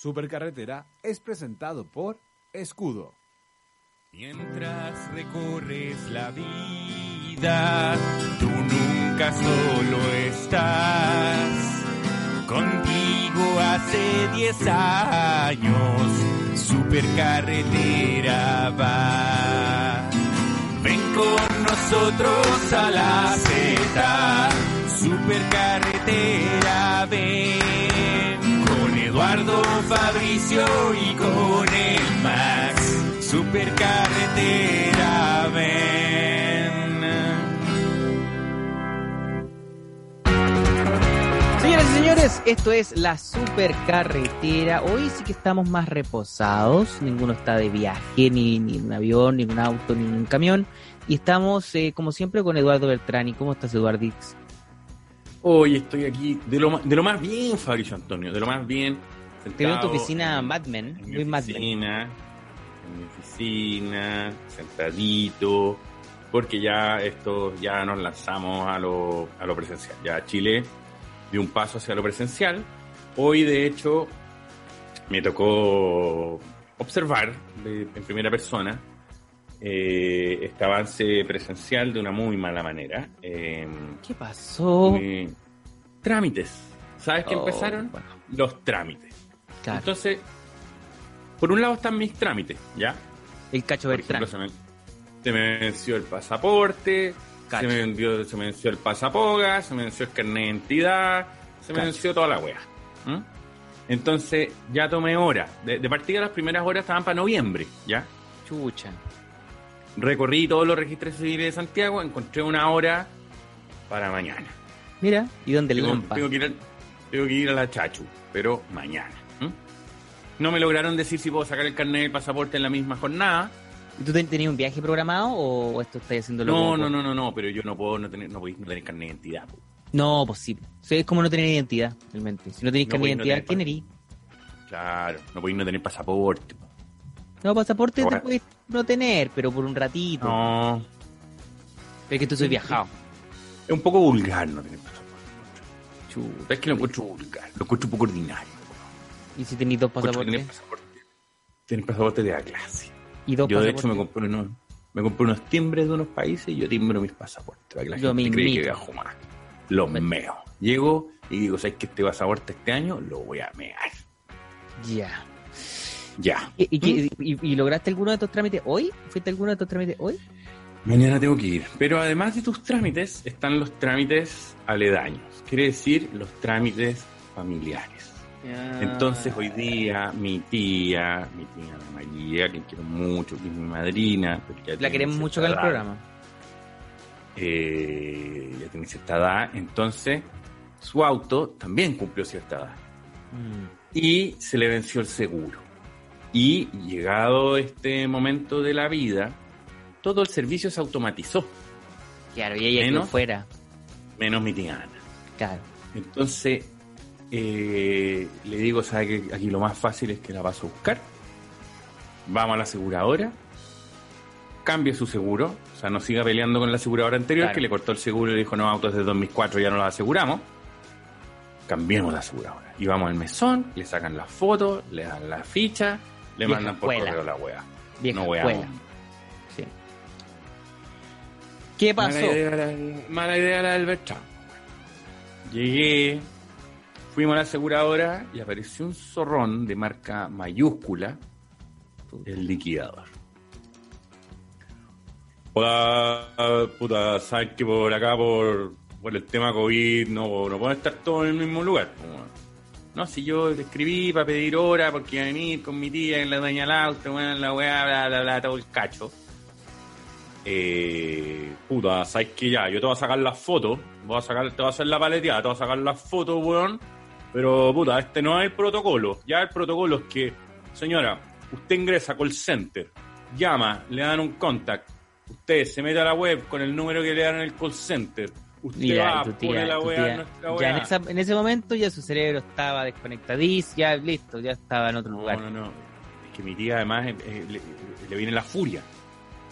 Supercarretera es presentado por Escudo. Mientras recorres la vida, tú nunca solo estás. Contigo hace 10 años, Supercarretera va. Ven con nosotros a la Z, Supercarretera ven. Eduardo Fabricio y con el Max, Supercarretera ven. Señoras y señores, esto es la supercarretera. Hoy sí que estamos más reposados. Ninguno está de viaje, ni, ni en un avión, ni en un auto, ni en un camión. Y estamos, eh, como siempre, con Eduardo Beltrán. ¿Y cómo estás, Eduardix? Hoy estoy aquí de lo, de lo más bien, Fabricio Antonio, de lo más bien. Te veo en tu sentado oficina Mad Men, muy Mad Men. en mi oficina, sentadito, porque ya esto, ya nos lanzamos a lo, a lo presencial. Ya Chile dio un paso hacia lo presencial. Hoy, de hecho, me tocó observar de- en primera persona eh, este avance presencial de una muy mala manera. Em, ¿Qué pasó? eh, trámites. ¿Sabes qué Oh, empezaron? bueno, Los trámites. claro. Entonces, por un lado están mis trámites, ¿ya? el cacho Beltrán. ejemplo, se me, se me venció el pasaporte, Cacho. se me, vendió- se me venció el pasapoga, se me venció el carnet de identidad, se me Cacho. venció toda la wea. Entonces, ya tomé hora. De, de partida, las primeras horas estaban para noviembre, ¿ya? Chucha. Recorrí todos los registros civiles de Santiago, encontré una hora para mañana. Mira, ¿y dónde el Tengo, tengo que ir a, tengo que ir a la Chachu, pero mañana. No me lograron decir si puedo sacar el carnet del pasaporte en la misma jornada. ¿Y ¿Tú ten- tenías un viaje programado o esto estás haciéndolo? No, como no, por- no, no, no, pero yo no puedo no tener, no podéis no tener carnet de identidad. po. No, posible. es como no tener identidad, realmente. Si no tenéis No carnet de no identidad, ¿quién erí? Claro, no podéis no tener pasaporte. po. No, pasaporte te puedes no tener, pero por un ratito. No, es que tú soy viajado. es un poco vulgar no tener pasaporte. Chuta. Es que lo encuentro vulgar, lo encuentro un poco ordinario. ¿Y si tenéis dos pasaportes? Tener pasaporte, tener pasaporte de la clase. ¿Y dos Yo de hecho me compré unos, me compré unos timbres de unos países y yo timbro mis pasaportes para que la Yo gente cree que viajo más. Los meo. Llego y digo, ¿sabes que este pasaporte este año lo voy a mear? Ya. Ya. ¿Y, y, qué- y- y lograste alguno de estos trámites hoy? ¿Fuiste alguno de estos trámites hoy? Mañana tengo que ir. Pero además de tus trámites, están los trámites aledaños. Quiere decir, los trámites familiares. Entonces hoy día mi tía, mi tía Ana María, que quiero mucho, que es mi madrina, ya La queremos mucho acá en el programa. eh, ya tiene cierta edad, entonces su auto también cumplió cierta edad. Mm. Y se le venció el seguro. Y llegado este momento de la vida, todo el servicio se automatizó, Claro, y ella Menos. fuera. menos mi tía Ana. Claro. Entonces, eh, le digo, ¿sabe que aquí lo más fácil es que la paso a buscar? Vamos a la aseguradora, cambie su seguro, o sea, no siga peleando con la aseguradora anterior Claro. que le cortó el seguro y le dijo, no, autos de 2004 ya no los aseguramos. Cambiemos la aseguradora. Y vamos al mesón, le sacan las fotos, le dan la ficha, le Vieja mandan por escuela. correo la wea. Vieja no weamos. escuela. Sí. ¿Qué pasó? Mala idea, la, mala idea la del Bertrand. Llegué, fuimos a la aseguradora y apareció un zorrón de marca mayúscula, el liquidador. Hola, puta, sabes que por acá, por, por el tema COVID, no, no pueden estar todos en el mismo lugar. No, si yo escribí para pedir hora porque iba a venir con mi tía en la dueña del bueno, la weá, bla, bla, bla, todo el cacho. Eh, puta, sabes que ya, yo te voy a sacar las fotos, voy a sacar, te voy a hacer la paleteada, te voy a sacar las fotos, weón. Pero, puta, este no es el protocolo. Ya el protocolo es que, señora, usted ingresa a call center, llama, le dan un contact, usted se mete a la web con el número que le dan en el call center, usted va, y tu tía, la tu tía- ya en, esa- en ese momento ya su cerebro estaba desconectadísimo, ya listo, ya estaba en otro No, lugar. no, no. Es que mi tía además eh, eh, le, le viene la furia.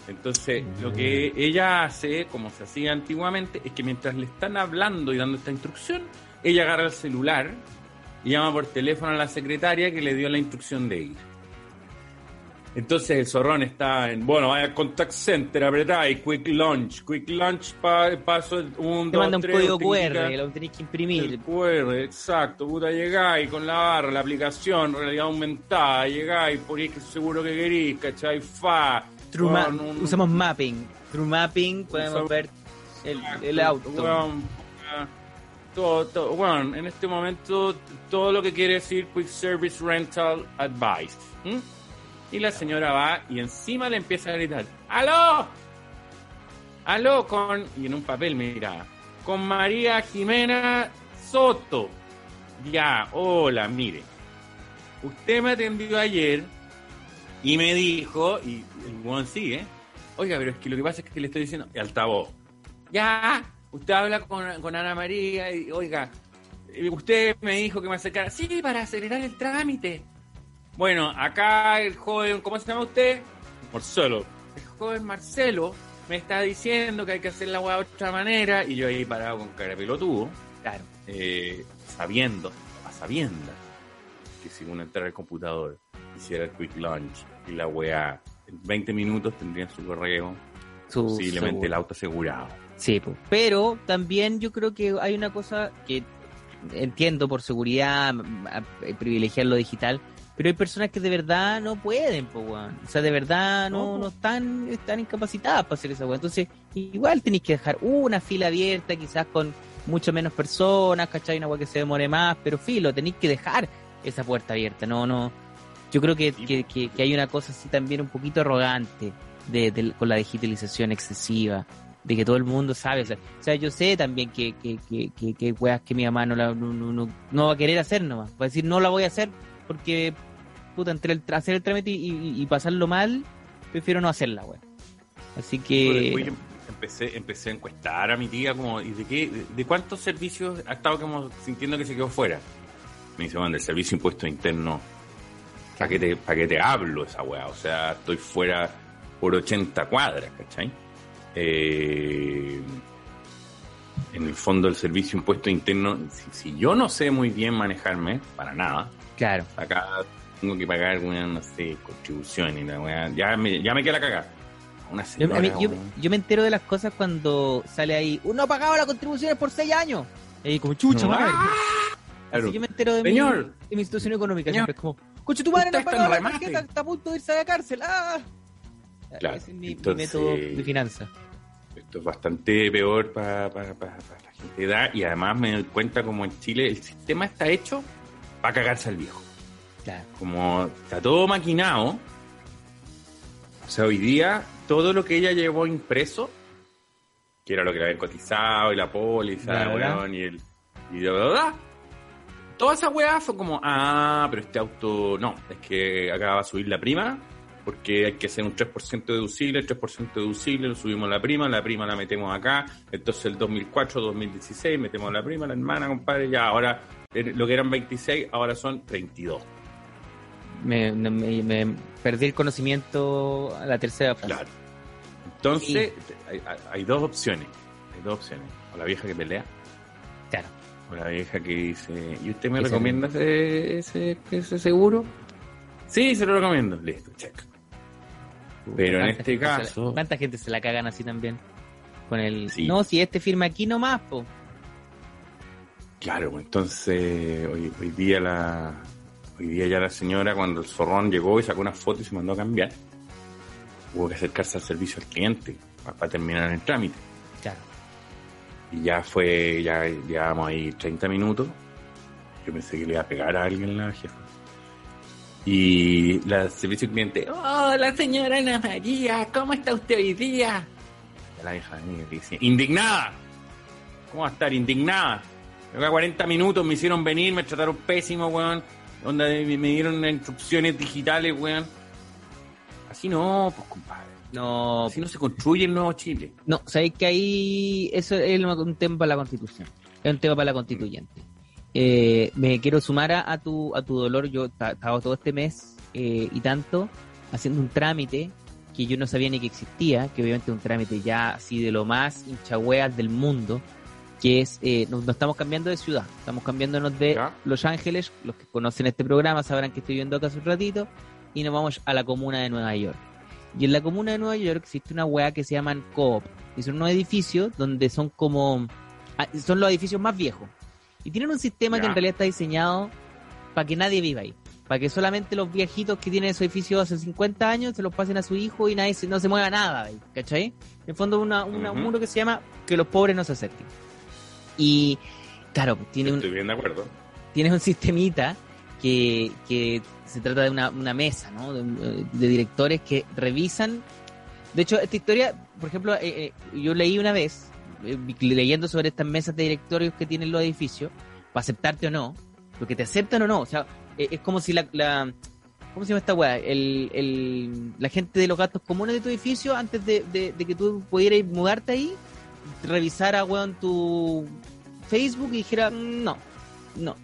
Entonces, lo que ella hace, como se hacía antiguamente, es que mientras le están hablando y dando esta instrucción, ella agarra el celular y llama por teléfono a la secretaria que le dio la instrucción de ir. Entonces el zorrón está en, bueno, vaya contact center, apretáis, quick launch, quick launch, pa, paso un, Te dos, manda un tres, código QR, lo tenés que imprimir. el QR, exacto, puta, llegáis con la barra, la aplicación, realidad aumentada, llegáis, ponéis que seguro que queréis, ¿cachai? Fa, True ma- weón, un- usamos mapping. True mapping, podemos Usamos- ver el, el auto. Todo, todo, weón, en este momento todo lo que quiere decir Quick Service Rental Advice. ¿m? Y la señora va y encima le empieza a gritar, ¡Aló! ¡Aló! Con, y en un papel, mira, con María Jimena Soto. Ya, hola, mire. Usted me atendió ayer y me dijo, y el weón sigue, oiga, pero es que lo que pasa es que le estoy diciendo, y altavoz, ya, usted habla con, con Ana María y, oiga, eh, usted me dijo que me acercara, sí, para acelerar el trámite. Bueno, acá el joven, ¿cómo se llama usted? Marcelo. El joven Marcelo me está diciendo que hay que hacer la weá de otra manera y yo ahí parado con cara de pelotudo, Claro. eh, sabiendo, a sabiendas, que si uno entrara al computador, hiciera el quick launch y la weá, en 20 minutos tendrían su correo, Su- posiblemente su- el auto asegurado. Sí, pero también yo creo que hay una cosa que entiendo por seguridad, a- privilegiar lo digital, pero hay personas que de verdad no pueden, po, weón. O sea, de verdad no, No, están, están incapacitadas para hacer esa weón. Entonces, igual tenéis que dejar una fila abierta, quizás con mucho menos personas, ¿cachai? Una weá que se demore más, pero filo, tenéis que dejar esa puerta abierta, no, no. Yo creo que, que, que- que hay una cosa así también un poquito arrogante de, de- con la digitalización excesiva de que todo el mundo sabe. O sea, o sea, yo sé también que, que, que, que, que weas que mi mamá no, la, no, no- no va a querer hacer nomás. Va a decir, no la voy a hacer porque, puta, entre el, hacer el trámite y, y- y pasarlo mal, prefiero no hacerla, wea. Así que... Yo empecé, empecé a encuestar a mi tía como, ¿y de qué, de, de cuántos servicios ha estado como sintiendo que se quedó fuera? Me dice, bueno, del servicio impuesto interno, ¿para qué te, para qué te hablo esa weá? O sea, estoy fuera por 80 cuadras, ¿cachai? Eh, en el fondo del servicio impuesto interno, si, si yo no sé muy bien manejarme, para nada, Claro. acá tengo que pagar una, no sé, la weá, ya me, ya me queda la cagada. Una señora, yo- weón. yo me entero de las cosas cuando sale ahí, uno ha pagado las contribuciones por seis años. Y como chucha, No. madre. Claro. Así yo me entero de, mi, de mi situación económica. Señor. Siempre es como, coche, tu madre no ha pagado la tarjeta, está a punto de irse a la cárcel. ¡Ah! Claro, Ese es mi, mi entonces- método de finanzas. Esto es bastante peor para la gente de edad y además me doy cuenta como en Chile el sistema está hecho para cagarse al viejo. Claro. Como está todo maquinado, o sea, hoy día todo lo que ella llevó impreso, que era lo que le habían cotizado y la póliza, weón, y el... Y bla, bla, toda esa weá fue como, ah, pero este auto, no, es que acá va a subir la prima, porque hay que hacer un 3% deducible, el 3% deducible, lo subimos la prima, la prima la metemos acá, entonces el 2004, 2016, metemos la prima, la hermana, compadre, ya ahora, eh, lo que eran 26, ahora son 32. Me, me, me perdí el conocimiento a la tercera frase. Claro. Entonces, hay, hay- hay dos opciones, hay dos opciones, o la vieja que pelea, Claro. o la vieja que dice, ¿y usted me recomienda ese, ese, ese seguro? Sí, se lo recomiendo, listo, check. Pero en ¿Cuánta este caso- ¿Cuánta gente se la cagan así también? Con el. Sí. No, si este firma aquí nomás, po. Claro, pues, entonces hoy, hoy día la hoy día ya la señora cuando el zorrón llegó y sacó una foto y se mandó a cambiar, hubo que acercarse al servicio al cliente para, terminar el trámite. Claro. Y ya fue, ya llevábamos ahí 30 minutos. Yo pensé que le iba a pegar a alguien la jefa. Y la el servicio al cliente, hola señora Ana María, ¿cómo está usted hoy día? Y la vieja me dice, indignada. ¿Cómo va a estar indignada? Acá 40 minutos me hicieron venir, me trataron pésimo, weón. Onda, me, me dieron instrucciones digitales, weón. Así no, pues compadre. No, Así no se construye el nuevo Chile. no, sabéis que ahí eso es un tema para la constitución. Es un tema para la constituyente. Eh, me quiero sumar a, a tu a tu dolor. Yo ta- estaba todo este mes eh, y tanto haciendo un trámite que yo no sabía ni que existía, que obviamente es un trámite ya así de lo más hinchahueas del mundo, que es, eh, nos, nos estamos cambiando de ciudad, estamos cambiándonos de Ya. Los Ángeles, los que conocen este programa sabrán que estoy viendo acá hace un ratito, y nos vamos a la comuna de Nueva York. Y en la comuna de Nueva York existe una weá que se llaman Coop, y son unos edificios donde son como, ah, son los edificios más viejos, y tienen un sistema que en realidad está diseñado para que nadie viva ahí. Para que solamente los viejitos que tienen esos edificios hace 50 años se los pasen a su hijo y nadie se- no se mueva nada ahí, ¿cachai? En el fondo una, una- un muro que se llama que los pobres no se acerquen. Y claro, tiene un, bien de acuerdo. tienes un sistemita que, que se trata de una, una mesa, ¿no? De, de directores que revisan. De hecho, esta historia, por ejemplo, eh, eh, yo leí una vez, eh, leyendo sobre estas mesas de directorios que tienen los edificios, para aceptarte o no, porque te aceptan o no. O sea, eh, es como si la, la- ¿Cómo se llama esta weá? El, el, la gente de los gastos comunes de tu edificio, antes de, de- de que tú pudieras mudarte ahí, revisara, weón, tu Facebook y dijera, "Mm, no, no.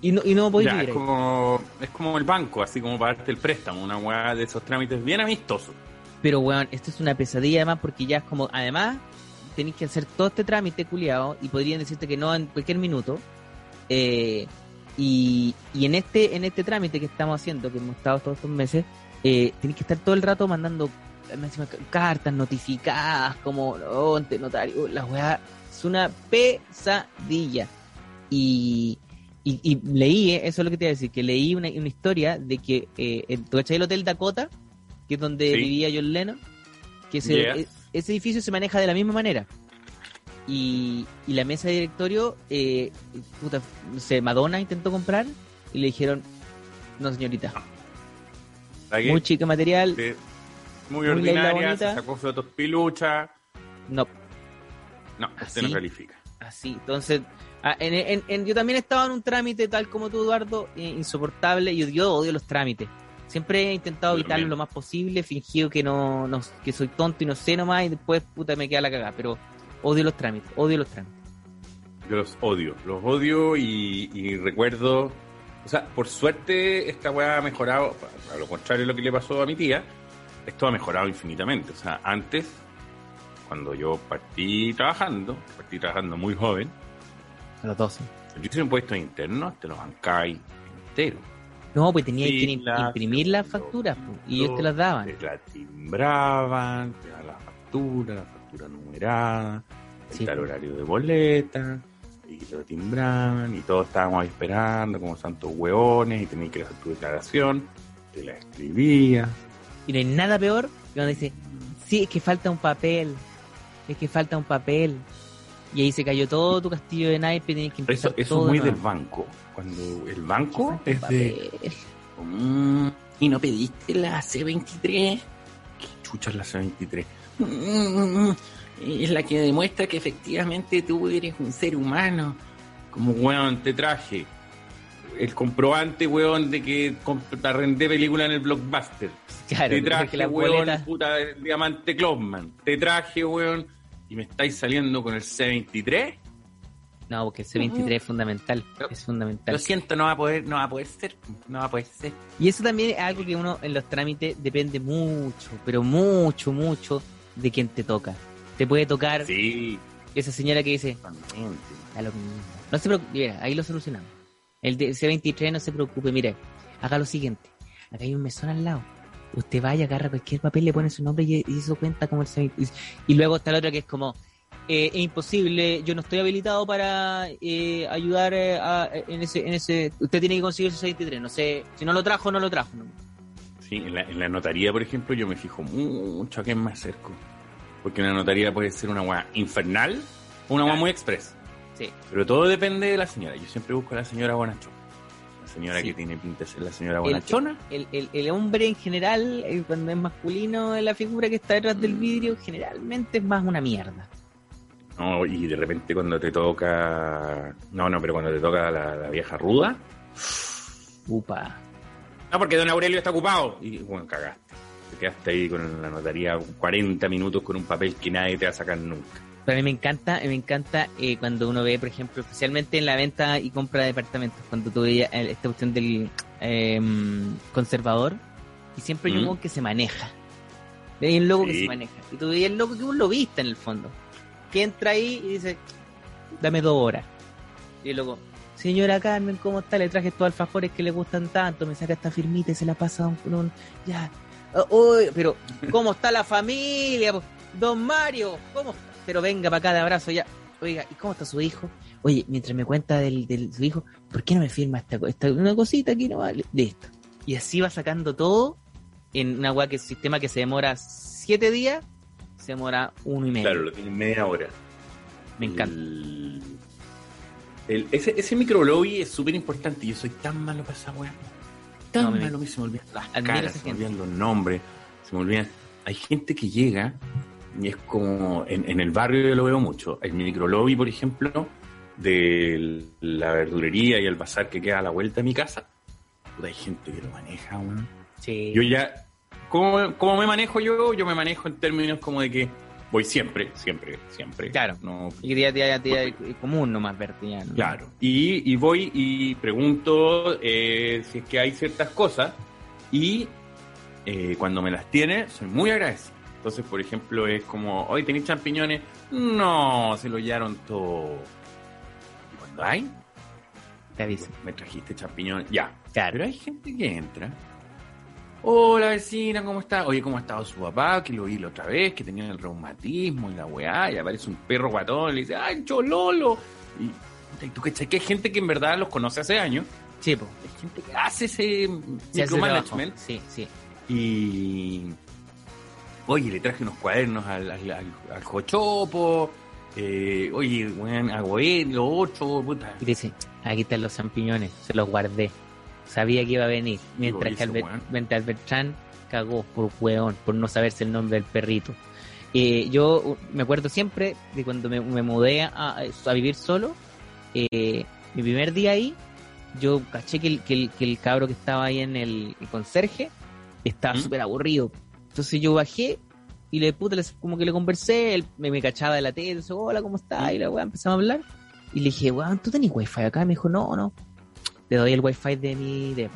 Y no, y no podéis Ya, vivir es como, es como el banco, así como para darte el préstamo, una weá de esos trámites bien amistosos. Pero, weón, esto es una pesadilla además porque ya es como, además, tenéis que hacer todo este trámite culiado y podrían decirte que no en cualquier minuto. Eh, y, y en este en este trámite que estamos haciendo, que hemos estado todos estos meses, eh, tenéis que estar todo el rato mandando encima, cartas notificadas, como, oh, ante notario, la weá es una pesadilla. Y, y, y leí, eh, eso es lo que te iba a decir, que leí una, una historia de que, eh, ¿tú cachai el Hotel Dakota? Que es donde Sí. vivía John Lennon. Que ese, Yes. e- ese edificio se maneja de la misma manera. Y, y la mesa de directorio, eh, puta, sé, Madonna intentó comprar y le dijeron, no señorita, muy chica material, De- muy ordinaria, se sacó fotos pilucha. no, No, usted ¿Así? no califica. así. Entonces, ah, en, en- en- yo también estaba en un trámite tal como tú, Eduardo, eh, insoportable. Yo, yo odio los trámites. Siempre he intentado evitarlo lo más posible, fingido que no, no que soy tonto y no sé nomás, y después puta me queda la cagada. Pero odio los trámites, odio los trámites. Yo los odio, los odio y, y recuerdo. O sea, por suerte esta weá ha mejorado, a lo contrario de lo que le pasó a mi tía, esto ha mejorado infinitamente. O sea, antes, cuando yo partí trabajando, partí trabajando muy joven, A los 12. yo hice impuestos internos, te los bancáis entero. No, pues tenía que imprimir las facturas po, y ellos te las daban. Te la timbraban, te daban la factura, la factura numerada, Sí, el po. horario de boleta, y te lo timbraban, y todos estábamos ahí esperando como santos hueones, y tenías que hacer tu declaración, te la escribías. Y no hay nada peor que cuando dice, sí, es que falta un papel, es que falta un papel. Y ahí se cayó todo tu castillo de naipe, tienes que empezar Eso, eso todo es muy de del banco. Cuando el banco es de... "Mm, ¿Y no pediste la C23? ¿Qué chucha es la C23? "Mm, es la que demuestra que efectivamente tú eres un ser humano. Como, weón, te traje el comprobante, weón, de que arrendé película en el blockbuster. Claro, te traje, las weón, puta, el diamante Closman. Te traje, weón, y me estáis saliendo con el C23. No, porque el C23 es fundamental, es fundamental. Lo siento, no va a poder, no va a poder ser, no va a poder ser. Y eso también es algo que uno en los trámites depende mucho, pero mucho, mucho de quien te toca. Te puede tocar Sí, esa señora que dice, a lo mismo. No se preocupe, mira, ahí lo solucionamos. El de C23 no se preocupe, mire, haga lo siguiente. Acá hay un mesón al lado. Usted vaya, agarra cualquier papel, le pone su nombre y, y eso cuenta como el C23. Y luego está la otra que es como, eh, es imposible, yo no estoy habilitado para eh, ayudar eh, a- en ese, en ese, usted tiene que conseguir ese 23, no sé, si no lo trajo, no lo trajo. ¿no? Sí, en la, en la notaría, por ejemplo, yo me fijo mucho a quién me acerco. Porque una notaría puede ser una weá infernal o una weá muy express. Sí. Pero todo depende de la señora. Yo siempre busco a la señora bonachona. La señora Sí. que tiene pinta de ser la señora bonachona. El, el, el hombre en general, eh, cuando es masculino, la figura que está detrás del vidrio, generalmente es más una mierda. No, y de repente cuando te toca... No, no, pero cuando te toca la, la vieja ruda... Upa. No, porque don Aurelio está ocupado. Y bueno, cagaste. Te quedaste ahí con la notaría 40 minutos con un papel que nadie te va a sacar nunca. Pero a mí me encanta, me encanta eh, cuando uno ve, por ejemplo, especialmente en la venta y compra de departamentos, cuando tú veías eh, esta cuestión del eh, conservador, y siempre hay un Mm. loco que se maneja. Hay un loco que se maneja. Y tú veías el loco que vos lo viste en el fondo. Que entra ahí y dice, dame dos horas. Y luego, señora Carmen, ¿cómo está? Le traje estos alfajores que le gustan tanto, me saca esta firmita y se la pasa a un... un- ya. Oh, uy, pero, ¿cómo está la familia? Don Mario, ¿cómo está? Pero venga para acá de abrazo ya. Oiga, ¿y cómo está su hijo? Oye, mientras me cuenta del, del su hijo, ¿por qué no me firma esta, esta una cosita aquí no vale? Listo. Y así va sacando todo en una weá que sistema que se demora siete días, se demora uno y medio. Claro, lo tienen media hora. Me encanta. El- el- ese, ese microlobby es súper importante. Yo soy tan malo para esa weá. Tan No, me- malo que se me olvidan las Admiro caras, se me olvidan los nombres, se me olvidan. Hay gente que llega y es como. En, en el barrio yo lo veo mucho. El microlobby, por ejemplo, de la verdurería y el bazar que queda a la vuelta de mi casa. Puta, hay gente que lo maneja. Sí. Yo ya, ¿cómo, cómo me manejo yo? Yo me manejo en términos como de que voy siempre, siempre, siempre. Claro. No, Y día, día, día, día común nomás verte ya, ¿no? claro. Y, y voy y pregunto eh, si es que hay ciertas cosas y eh, cuando me las tiene, soy muy agradecido. Entonces, por ejemplo, es como, hoy tenéis champiñones. No, se lo llevaron todo. Y cuando hay, Te aviso. me trajiste champiñones. Ya, Claro. pero hay gente que entra. Hola vecina, ¿cómo está? Oye, ¿cómo ha estado su papá? Que lo vi la otra vez, que tenía el reumatismo y la weá, y aparece un perro guatón y le dice, ¡ay, chololo! Y, y tú cachai que hay gente que en verdad los conoce hace años, Sí, po. hay gente que hace ese micromanagement trabajo. Sí, sí. y. Oye, le traje unos cuadernos al, al, al- al Jochopo. Eh, oye, weón, hago esto, lo otro, puta. Y dice, aquí están los champiñones, se los guardé. Sabía que iba a venir. Mientras que mientras Albertrán cagó por weón, por no saberse el nombre del perrito. Eh, yo me acuerdo siempre de cuando me, me mudé a, a vivir solo. eh, mi primer día ahí, yo caché que el, que el, que el cabro que estaba ahí en el, el conserje estaba ¿Mm? súper aburrido. Entonces yo bajé y le puta, como que le conversé, él me, cachaba de la tele, dice, hola, ¿cómo estás? Y la weá empezamos a hablar. Y le dije, weón, ¿tú tenés wifi acá? Y me dijo, no, no. Te doy el wifi de mi depo.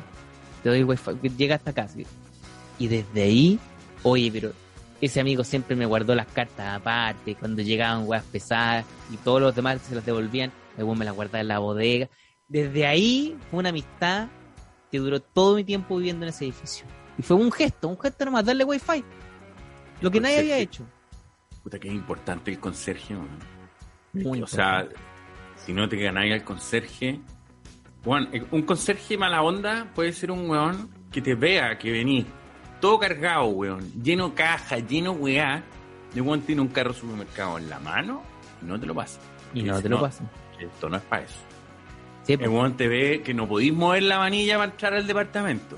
Te doy el wifi, llega hasta acá. Y desde ahí, oye, pero ese amigo siempre me guardó las cartas aparte, cuando llegaban weas pesadas y todos los demás se las devolvían, me las guardaba en la bodega. Desde ahí fue una amistad que duró todo mi tiempo viviendo en ese edificio. Y fue un gesto, un gesto nomás, darle wifi. Lo que nadie había hecho. Puta, que es importante el conserje, weón. Muy o sea, si no te ganáis al conserje. Weón, eh, un conserje mala onda puede ser un weón que te vea que venís todo cargado, weón, lleno caja, lleno weá. De weón tiene un carro supermercado en la mano y no te lo pasa. y no dice, te lo no. pasan. Esto no es para eso. Sí, El pues, weón te ve que no podís mover la manilla para entrar al departamento.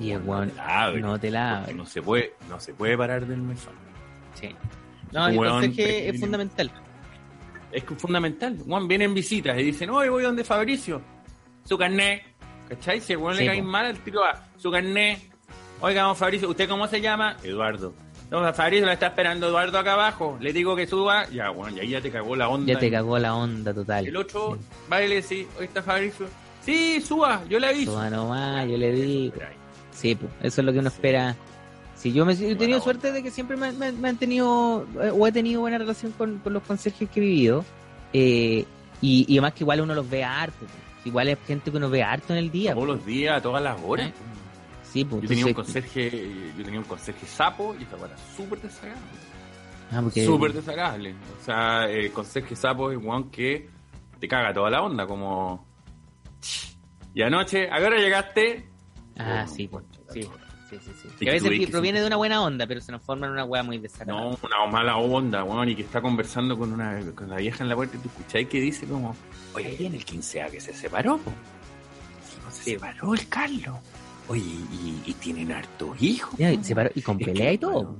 Y el no weón te la abre, no te la. No se puede, no se puede parar del mesón. Sí. No, conserje te- es fundamental. Es que es fundamental. Juan vienen visitas y dicen, oye, voy donde Fabricio. Su carnet. ¿Cachai? Si el weón Sí, le cae po. mal, el tiro va. Su carnet. Oiga, don Fabricio, ¿usted cómo se llama? Eduardo. Don Fabricio la está esperando Eduardo acá abajo. Le digo que suba. Ya, bueno, y ahí ya te cagó la onda. Ya te cagó la onda total. El otro, Sí. baile, sí. Hoy está Fabricio. Sí, suba, yo le aviso. Suba nomás, yo le digo. Sí, pues, eso es lo que uno espera. Si yo me yo he tenido suerte de que siempre me, me- me han tenido, eh, o he tenido buena relación con, con los conserjes que he vivido. eh, y, y además que igual uno los ve harto. pues. Igual es gente que uno ve harto en el día. Todos pues. los días, a todas las horas. ¿Eh? Sí, pues. Yo tenía un conserje, yo tenía un conserje sapo y esta era súper desagradable. Ah, porque- Súper desagradable. O sea, el conserje sapo es un que te caga toda la onda, como. Y anoche, ¿a qué hora llegaste? Ah, sí, pues. Sí, sí, sí. sí. Que a veces que proviene sí. de una buena onda, pero se nos forma en una weá muy desagradable. No, una mala onda, weón, y que está conversando con una con la vieja en la puerta y tú escucháis que dice como, oye, viene el 15A que se separó, po. Se separó el Carlos. Oye, y, y tienen hartos hijos. Ya, y, se paró- y con Es que, pelea y todo.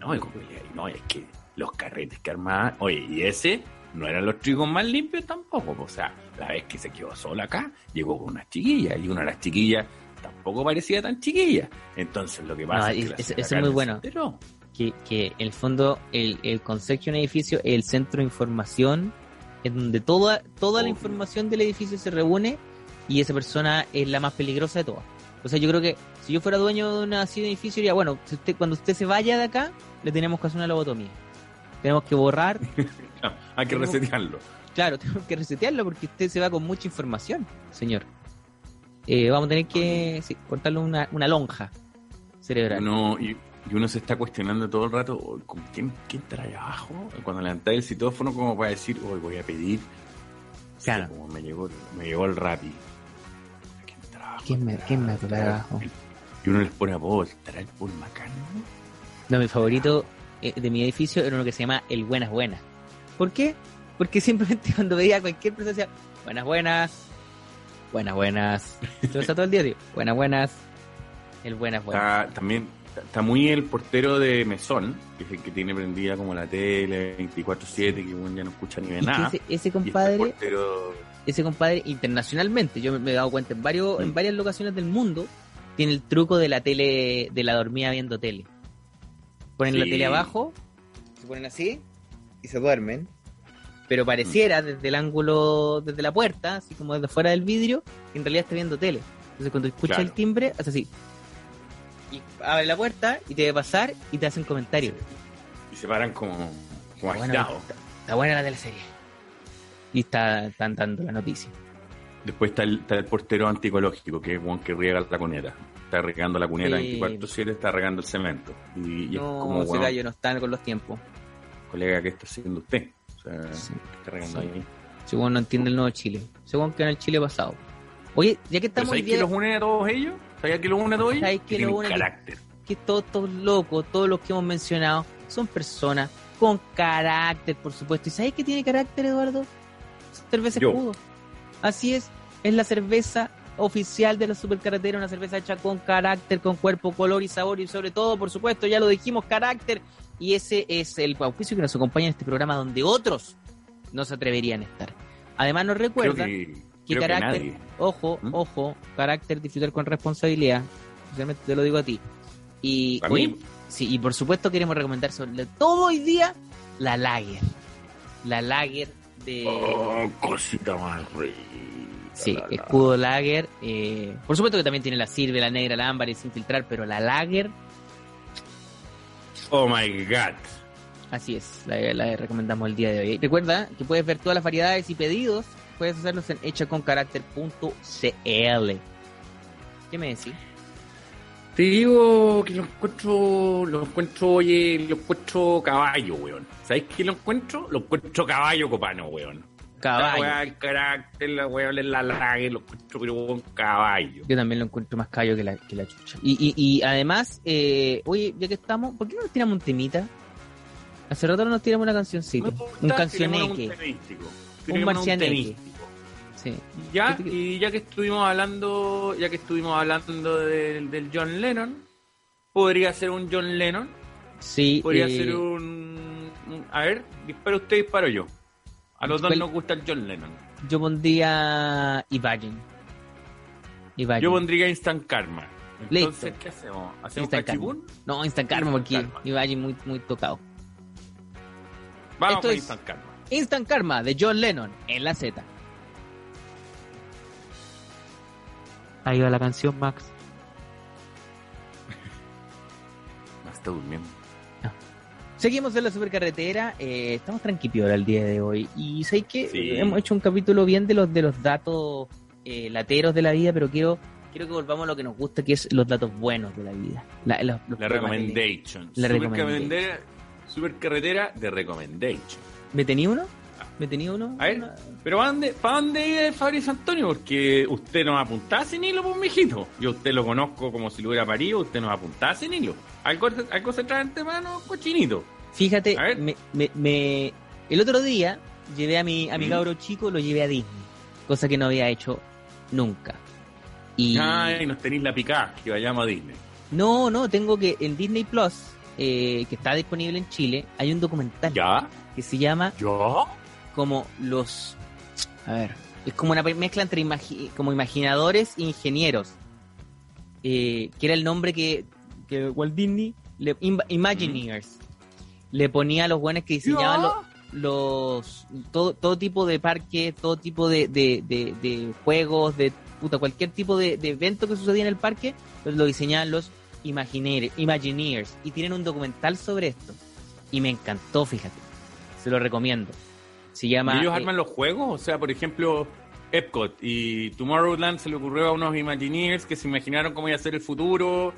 No, y con pelea, y no, es que los carretes que armaban, oye, y ese no eran los trigos más limpios tampoco, po. o sea, la vez que se quedó sola acá, llegó con unas chiquillas, y una de las chiquillas tampoco parecía tan chiquilla. Entonces lo que pasa No, es que es- la es- señora eso es muy bueno. que, que en el fondo el, el conserje de un edificio es el centro de información en donde toda, toda la información del edificio se reúne y esa persona es la más peligrosa de todas. O sea, yo creo que si yo fuera dueño de una así de edificio, diría, bueno, si usted, cuando usted se vaya de acá, le tenemos que hacer una lobotomía. Tenemos que borrar, No, hay que Tenemos- resetearlo. Claro, tenemos que resetearlo porque usted se va con mucha información, señor. Eh, vamos a tener que sí, cortarle una, una lonja cerebral. Uno, y, y uno se está cuestionando todo el rato, "Oh, ¿con quién, quién trae abajo? Cuando levantáis el citófono, como para decir, hoy voy a pedir. Sí, Claro. como me llegó, me llegó el rapi. ¿Quién trabajo? ¿Quién me- quién me trae abajo? Y uno les pone apodo, ¿estará el Paul? No, mi favorito eh, de mi edificio era uno que se llama El Buenas Buenas. ¿Por qué? Porque simplemente cuando veía a cualquier persona decía, buenas buenas, buenas buenas. Se usa todo el día, tío. Buenas buenas, el buenas buenas. Está, también está- muy el portero de Mesón, que es el que tiene prendida como la tele 24-7, que uno ya no escucha ni ve nada. ese, este compadre, portero ese compadre internacionalmente, yo me, he dado cuenta en varios, Mm. en varias locaciones del mundo, tiene el truco de la tele, de la dormida viendo tele. Ponen la tele abajo, se ponen así y se duermen. Pero pareciera desde el ángulo, desde la puerta, así como desde fuera del vidrio, que en realidad está viendo tele. Entonces cuando escucha Claro. el timbre, hace así. Y abre la puerta y te ve pasar y te hacen comentarios. y se paran como, como Bueno, agitados. Está buena la teleserie. Y está, están dando la noticia. Después está el, está el portero anticológico, que es Juan que riega la cuneta. Está regando la cuneta Sí. 24-7, está regando el cemento. Y, y es como, ese gallo no está con los tiempos. colega, ¿qué está haciendo usted? O sea, Sí. ¿qué está regando Sí. ahí? Según no entiende el nuevo Chile. Según que en el Chile pasado. Oye, ya que ¿Pero estamos hoy ¿Sabes día, qué los une a todos ellos? ¿Sabes qué los une a todos ellos? ¿Sabes qué tienen los une? carácter. que todos estos locos, todos los que hemos mencionado, son personas con carácter, por supuesto. ¿Y sabes qué tiene carácter, Eduardo? Cerveza Yo. escudo. Así es, es la cerveza oficial de la supercarretera, una cerveza hecha con carácter, con cuerpo, color y sabor y sobre todo, por supuesto, ya lo dijimos, carácter. Y ese es el auspicio que nos acompaña en este programa donde otros no se atreverían a estar. Además nos recuerda que, que creo que carácter, ojo, ¿Mm? ojo, carácter, disfrutar con responsabilidad. Especialmente te lo digo a ti. Y, ¿A oye, mí? sí, y por supuesto queremos recomendar sobre todo hoy día la Lager. La Lager de... Oh, cosita más rica. sí, la, la. escudo Lager. eh, por supuesto que también tiene la Sirve, la Negra, la Ámbar y sin filtrar, pero la Lager, Oh my god. así es, la, la recomendamos el día de hoy. Recuerda que puedes ver todas las variedades y pedidos, puedes hacerlos en hechaconcarácter.cl. ¿Qué me decís? Te digo que lo encuentro, lo encuentro, oye, lo encuentro caballo, weón. ¿Sabes qué lo encuentro? Lo encuentro caballo copano, weón. La Caballo. weá, el carácter, la weá, la lague, lo encuentro, pero weón, caballo. Yo también lo encuentro más callo que la, que la chucha. Y, y, y además, eh, oye, ya que estamos, ¿por qué no nos tiramos un temita? Hace rato no nos tiramos una cancioncita. Gusta, un cancioneque. Un. Un marcianeque. Sí. Ya, y ya que estuvimos hablando, ya que estuvimos hablando del, del John Lennon, podría ser un John Lennon, Sí. podría eh, ser un, un- A ver, dispara usted, disparo yo. A los dos nos gusta el John Lennon. Yo pondría Imagine. Imagine. Yo pondría Instant Karma. Entonces, Listo. ¿qué hacemos? ¿Hacemos Instant Karma. No, Instant Karma, porque. Imagine muy, muy tocado. Vamos Esto con es- Instant Karma. Instant Karma de John Lennon en la Z. Ahí va la canción, Max. No está durmiendo. Seguimos en la supercarretera, eh, estamos tranquilos el día de hoy y sé que Sí. hemos hecho un capítulo bien de los de los datos eh, lateros de la vida, pero quiero quiero que volvamos a lo que nos gusta, que es los datos buenos de la vida. La, los- los La de- recommendation. La Super recommendation. carretera- Super carretera de recommendation. ¿Me tenía uno? ¿Me tenía uno? A ver, pero ¿para dónde, ¿para dónde iba Fabrizio Antonio? Porque usted nos apuntaba sin hilo, pues, mijito. Yo usted lo conozco como si lo hubiera parido, usted nos apuntaba sin hilo. Algo, algo se trae entre manos, cochinito. Fíjate, A ver. me, me- me- el otro día llevé a mi, a mi Mm. cabro chico, lo llevé a Disney, cosa que no había hecho nunca. Y Ay, nos tenéis la picada, que vayamos a Disney. no, no, tengo que en Disney Plus, eh, que está disponible en Chile, hay un documental ¿Ya? que se llama ¿Ya? Como los, a ver, es como una mezcla entre imagi- como imaginadores e ingenieros, eh, que era el nombre que, que Walt Disney, le, Im- Imagineers, le ponía a los buenos que diseñaban los los todo, todo tipo de parques, todo tipo de, de, de- de juegos, de puta, cualquier tipo de, de evento que sucedía en el parque, pues lo diseñaban los Imagineer- Imagineers. Y tienen un documental sobre esto. Y me encantó, fíjate, se lo recomiendo. Se llama... ¿Y ellos eh, arman los juegos? O sea, por ejemplo, Epcot y Tomorrowland se le ocurrió a unos Imagineers que se imaginaron cómo iba a ser el futuro.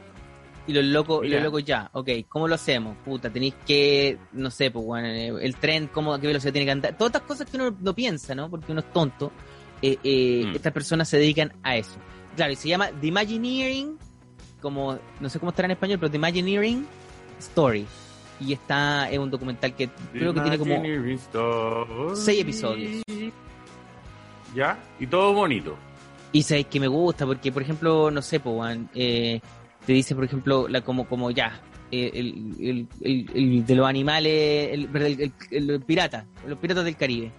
Y los locos, y los locos ya, ok, ¿cómo lo hacemos? Puta, tenéis que, no sé, pues bueno, eh, el tren, cómo, a qué velocidad tiene que andar. Todas estas cosas que uno no piensa, ¿no? Porque uno es tonto. Eh, eh, Mm. Estas personas se dedican a eso. Claro, y se llama The Imagineering, como, no sé cómo estará en español, pero The Imagineering Story. Y está, es un documental que creo que tiene como seis episodios. ¿Ya? Y todo bonito. Y sabes que me gusta, porque por ejemplo, no sé, weón, eh, te dice, por ejemplo, la como, como ya, eh, el, el, el- el de los animales, el, pirata, los piratas del Caribe.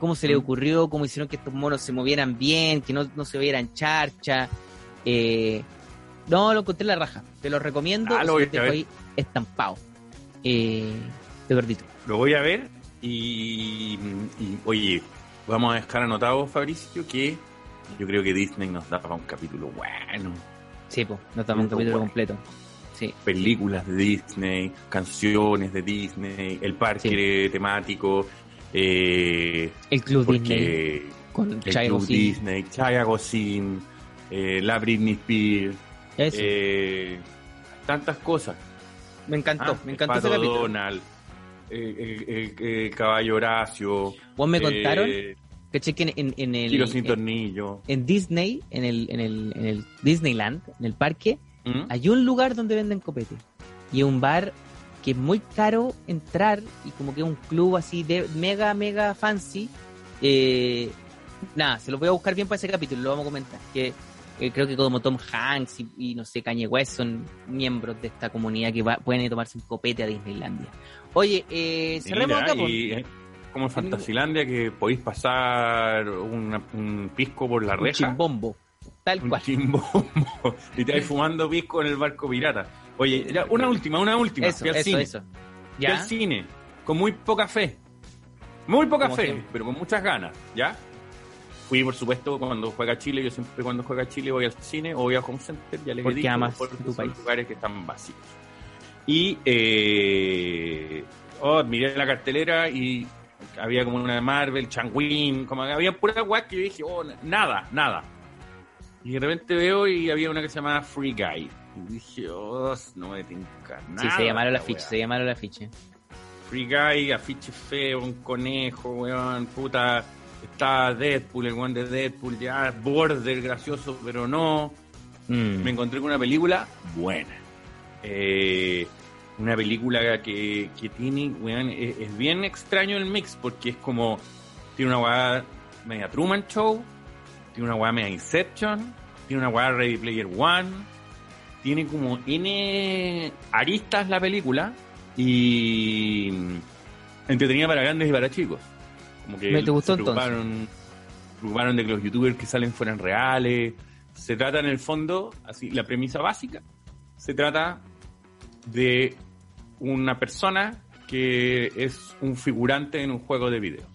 ¿Cómo se le Mm. ocurrió? ¿Cómo hicieron que estos monos se movieran bien? Que no, no se vieran charcha. Eh, no, lo encontré en la raja. Te lo recomiendo. Ah, lo voy a dejo ver. ahí estampado. Eh, de. Lo voy a ver y, y, oye, vamos a dejar anotado, Fabricio, que yo creo que Disney nos da para un capítulo bueno. Sí, pues, no estamos un capítulo bueno. completo. Sí. Películas de Disney, canciones de Disney, el parque temático, eh, El Club Disney con el Chai Club. Disney, Chaya Gosin, eh, la Britney Spears, eh, tantas cosas. Me encantó, Ah, me el encantó ese capítulo. Donald, eh, el, el- el caballo Horacio. Vos me eh, contaron que chequen en, en el Tiro sin tornillo. en Disney, en el, en el, en el Disneyland, en el parque, ¿Mm? hay un lugar donde venden copete. Y un bar que es muy caro entrar y como que es un club así de mega, mega fancy. Eh, nada, se lo voy a buscar bien para ese capítulo, lo vamos a comentar. Que eh, creo que como Tom Hanks y, y no sé, Kanye West son miembros de esta comunidad que va- pueden tomarse un copete a Disneylandia. Oye, eh, cerremos Mira, acá, y, eh, como en Fantasilandia que podéis pasar una- un pisco por la un reja. chimbombo. Tal un cual. chimbombo. y te vais fumando pisco en el barco pirata. Oye, ya, una última, una última. Eso, Fui al eso, cine. eso. Fui al ¿Ya? cine. Con muy poca fe. Muy poca Como fe, siempre. pero con muchas ganas, ¿ya? Fui, por supuesto, cuando juega Chile. Yo siempre cuando juega Chile voy al cine o voy a Home Center. Ya les he Porque dicho, amas porque tu son país. lugares que están vacíos. Y, eh, oh, miré la cartelera y había como una de Marvel, Changuin, como había pura weá que yo dije, oh, nada, nada. Y de repente veo y había una que se llamaba Free Guy. Y dije, oh, no me tinca nada. Sí, se llamaron la ficha, se llamaron la ficha. Free Guy, afiche feo, un conejo, weón, puta. Está Deadpool, el weón de Deadpool, ya, border gracioso, pero no. Mm. Me encontré con una película buena. Eh, una película que, que tiene, weón, es, es bien extraño el mix, porque es como, tiene una weá media Truman Show, tiene una weá media Inception, tiene una weá Ready Player One, tiene como N aristas la película y entretenida para grandes y para chicos. Como que ¿Me te gustó se preocuparon, preocuparon de que los youtubers que salen fueran reales. Se trata en el fondo, así, la premisa básica, se trata de una persona que es un figurante en un juego de videos.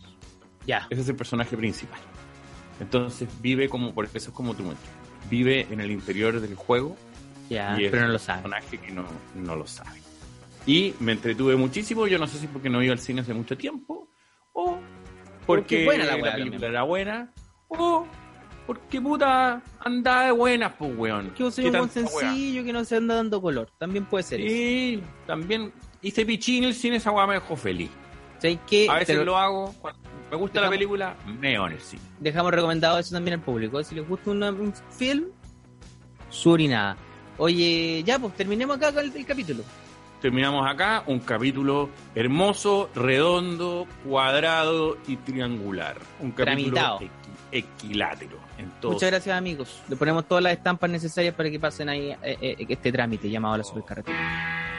Ya. Ese es el personaje principal. Entonces vive como, por eso es como tu vive en el interior del juego Ya, pero no lo un sabe. personaje que no, no lo sabe. Y me entretuve muchísimo, yo no sé si porque no iba al cine hace mucho tiempo, porque, Porque buena la película era buena, o porque puta andaba de buenas, pues weón. Que vos ¿Qué sois un sencillo que no se anda dando color. También puede ser eso. Sí, también hice pichín el cine, esa weá me dejó feliz. ¿Sabes qué? A veces lo- lo hago, cuando me gusta la película, meo en el cine. Dejamos recomendado eso también al público. Si les gusta una- un film, su orinada. Oye, ya, pues terminemos acá con el, el capítulo. Terminamos acá un capítulo hermoso, redondo, cuadrado y triangular. Un capítulo equi- equilátero. Muchas gracias, amigos. Le ponemos todas las estampas necesarias para que pasen ahí eh, eh, este trámite llamado la supercarretera.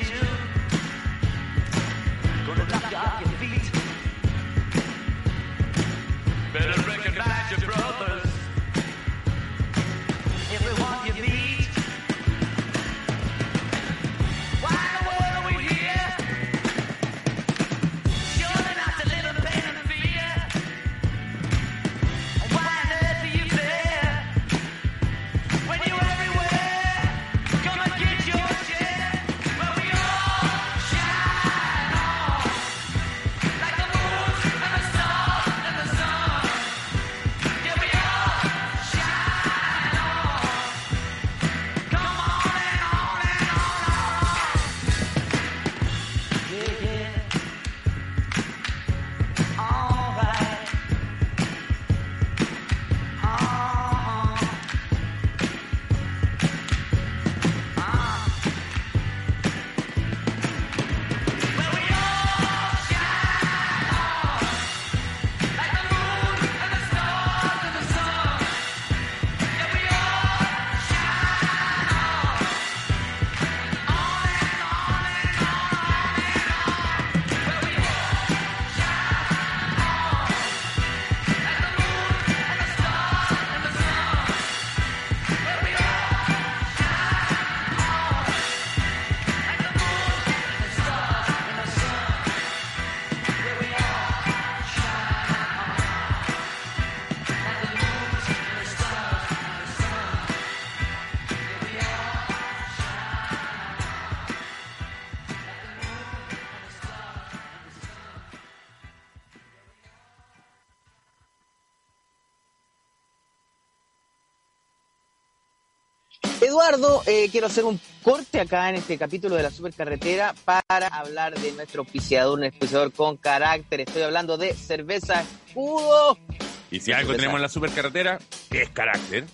you. Eh, quiero hacer un corte acá en este capítulo de la supercarretera para hablar de nuestro auspiciador, un auspiciador con carácter. Estoy hablando de cerveza escudo. Y si algo tenemos en la supercarretera, es carácter.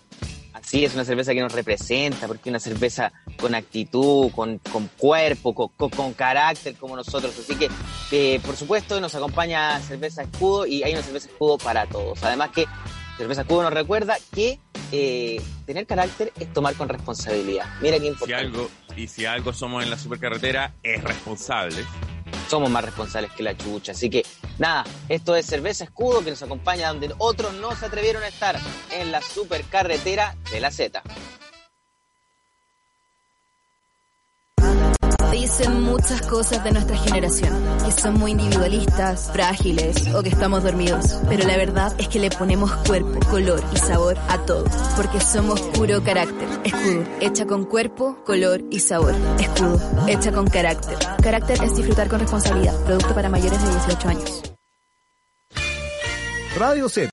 Así es, una cerveza que nos representa, porque es una cerveza con actitud, con, con cuerpo, con, con- con carácter como nosotros. Así que, eh, por supuesto, nos acompaña Cerveza Escudo y hay una cerveza escudo para todos. Además que Cerveza Escudo nos recuerda que eh, tener carácter es tomar con responsabilidad. Mira qué Si importante. algo, y si algo somos en la supercarretera, es responsable. somos más responsables que la chucha. Así que nada, esto es Cerveza Escudo que nos acompaña donde otros no se atrevieron a estar, en la supercarretera de la Z. Dicen muchas cosas de nuestra generación, que son muy individualistas, frágiles o que estamos dormidos. Pero la verdad es que le ponemos cuerpo, color y sabor a todo, porque somos puro carácter. Escudo, hecha con cuerpo, color y sabor. Escudo, hecha con carácter. Carácter es disfrutar con responsabilidad. Producto para mayores de 18 años. Radio Z